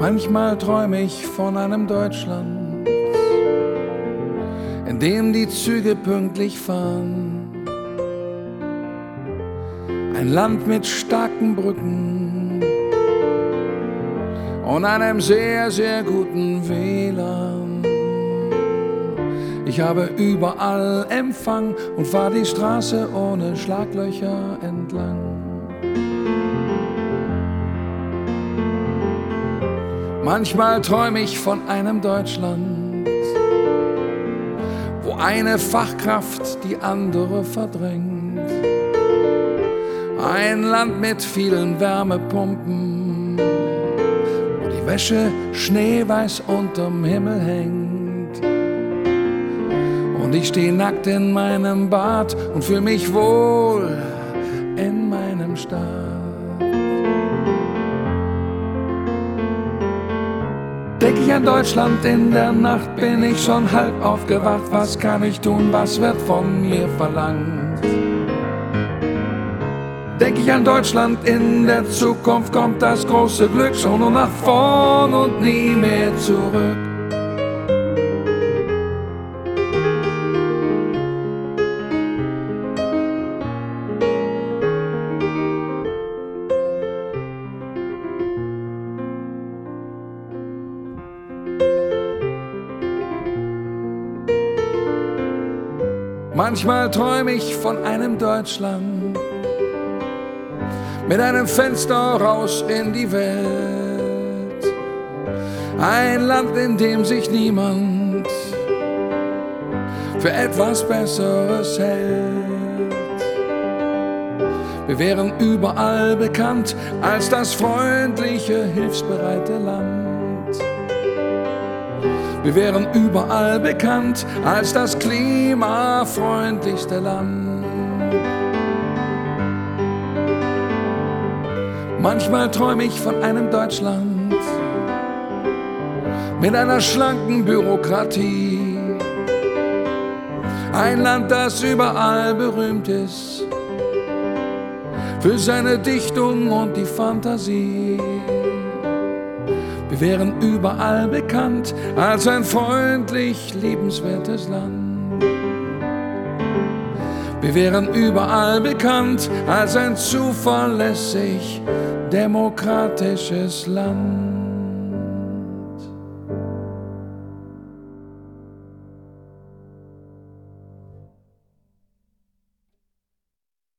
Manchmal träume ich von einem Deutschland, in dem die Züge pünktlich fahren. Ein Land mit starken Brücken und einem sehr, sehr guten WLAN. Ich habe überall Empfang und fahr die Straße ohne Schlaglöcher entlang. Manchmal träume ich von einem Deutschland, wo eine Fachkraft die andere verdrängt. Ein Land mit vielen Wärmepumpen, wo die Wäsche schneeweiß unterm Himmel hängt. Und ich stehe nackt in meinem Bad und fühle mich wohl in meinem Staat. Denk ich an Deutschland in der Nacht, bin ich schon halb aufgewacht. Was kann ich tun, was wird von mir verlangt? Denk ich an Deutschland in der Zukunft, kommt das große Glück schon nur nach vorn und nie mehr zurück. Manchmal träume ich von einem Deutschland mit einem Fenster raus in die Welt. Ein Land, in dem sich niemand für etwas Besseres hält. Wir wären überall bekannt als das freundliche, hilfsbereite Land. Wir wären überall bekannt als das klimafreundlichste Land. Manchmal träume ich von einem Deutschland mit einer schlanken Bürokratie. Ein Land, das überall berühmt ist für seine Dichtung und die Fantasie. Wären überall bekannt als ein freundlich, liebenswertes Land. Wir wären überall bekannt als ein zuverlässig, demokratisches Land.